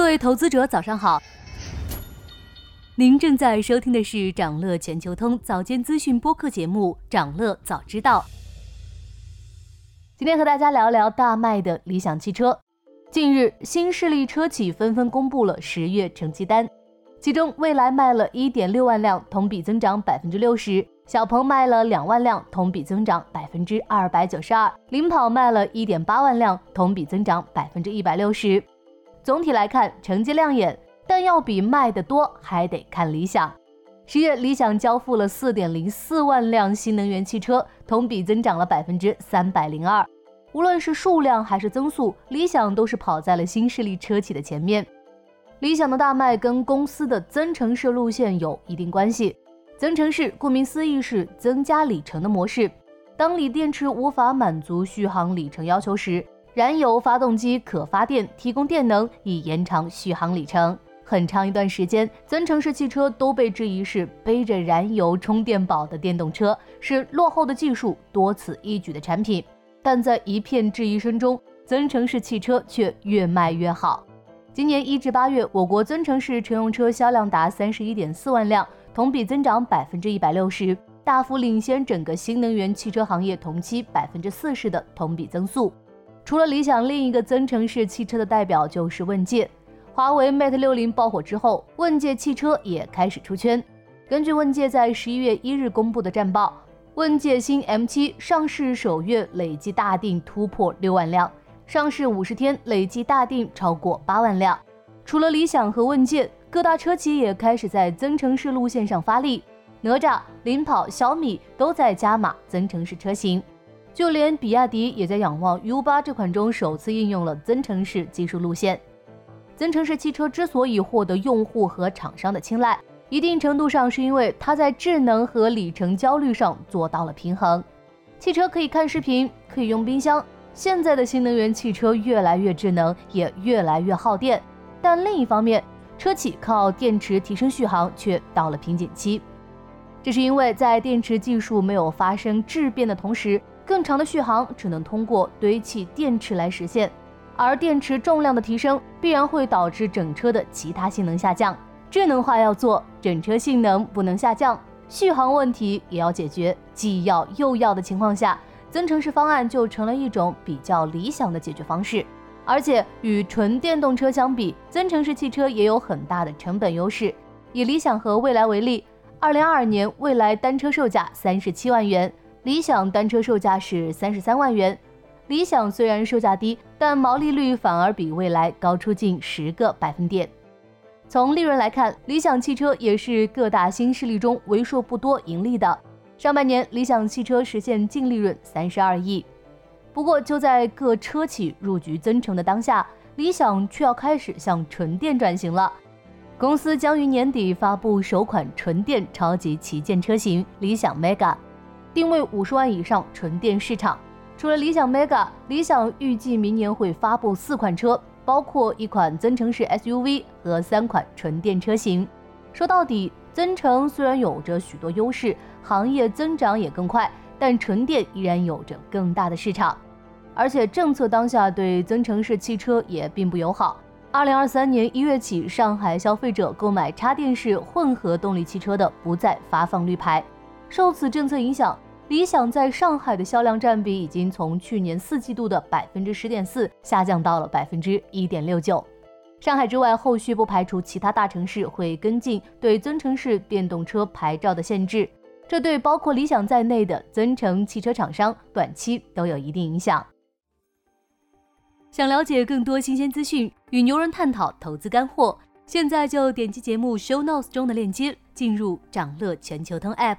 各位投资者，早上好。您正在收听的是长乐全球通早间资讯播客节目《长乐早知道》。今天和大家聊聊大卖的理想汽车。近日，新势力车企纷纷公布了十月成绩单，其中蔚来卖了一点六万辆，同比增长百分之六十；小鹏卖了两万辆，同比增长百分之二百九十二；领跑卖了一点八万辆，同比增长百分之一百六十。总体来看，成绩亮眼，但要比卖的多，还得看理想。十月，理想交付了四点零四万辆新能源汽车，同比增长了百分之三百零二。无论是数量还是增速，理想都是跑在了新势力车企的前面。理想的大卖跟公司的增程式路线有一定关系。增程式顾名思义是增加里程的模式。当锂电池无法满足续航里程要求时，燃油发动机可发电提供电能，以延长续航里程。很长一段时间，增程式汽车都被质疑是背着燃油充电宝的电动车，是落后的技术、多此一举的产品。但在一片质疑声中，增程式汽车却越卖越好。今年一至八月，我国增程式乘用车销量达三十一点四万辆，同比增长百分之一百六十，大幅领先整个新能源汽车行业同期百分之四十的同比增速。除了理想，另一个增程式汽车的代表就是问界。华为 Mate 六零爆火之后，问界汽车也开始出圈。根据问界在十一月一日公布的战报，问界新 M7 上市首月累计大订突破六万辆，上市五十天累计大订超过八万辆。除了理想和问界，各大车企也开始在增程式路线上发力，哪吒、领跑、小米都在加码增程式车型。就连比亚迪也在仰望 U8 这款中首次应用了增程式技术路线。增程式汽车之所以获得用户和厂商的青睐，一定程度上是因为它在智能和里程焦虑上做到了平衡。汽车可以看视频，可以用冰箱。现在的新能源汽车越来越智能，也越来越耗电。但另一方面，车企靠电池提升续航却到了瓶颈期。这是因为在电池技术没有发生质变的同时。更长的续航只能通过堆砌电池来实现，而电池重量的提升必然会导致整车的其他性能下降。智能化要做，整车性能不能下降，续航问题也要解决，既要又要的情况下，增程式方案就成了一种比较理想的解决方式。而且与纯电动车相比，增程式汽车也有很大的成本优势。以理想和蔚来为例，二零二二年蔚来单车售价三十七万元。理想单车售价是三十三万元，理想虽然售价低，但毛利率反而比蔚来高出近十个百分点。从利润来看，理想汽车也是各大新势力中为数不多盈利的。上半年，理想汽车实现净利润三十二亿。不过，就在各车企入局增程的当下，理想却要开始向纯电转型了。公司将于年底发布首款纯电超级旗舰车型——理想 Mega。定位五十万以上纯电市场。除了理想 Mega，理想预计明年会发布四款车，包括一款增程式 SUV 和三款纯电车型。说到底，增程虽然有着许多优势，行业增长也更快，但纯电依然有着更大的市场。而且政策当下对增程式汽车也并不友好。二零二三年一月起，上海消费者购买插电式混合动力汽车的不再发放绿牌。受此政策影响，理想在上海的销量占比已经从去年四季度的百分之十点四下降到了百分之一点六九。上海之外，后续不排除其他大城市会跟进对增程式电动车牌照的限制，这对包括理想在内的增程汽车厂商短期都有一定影响。想了解更多新鲜资讯，与牛人探讨投资干货，现在就点击节目 show notes 中的链接，进入掌乐全球通 app。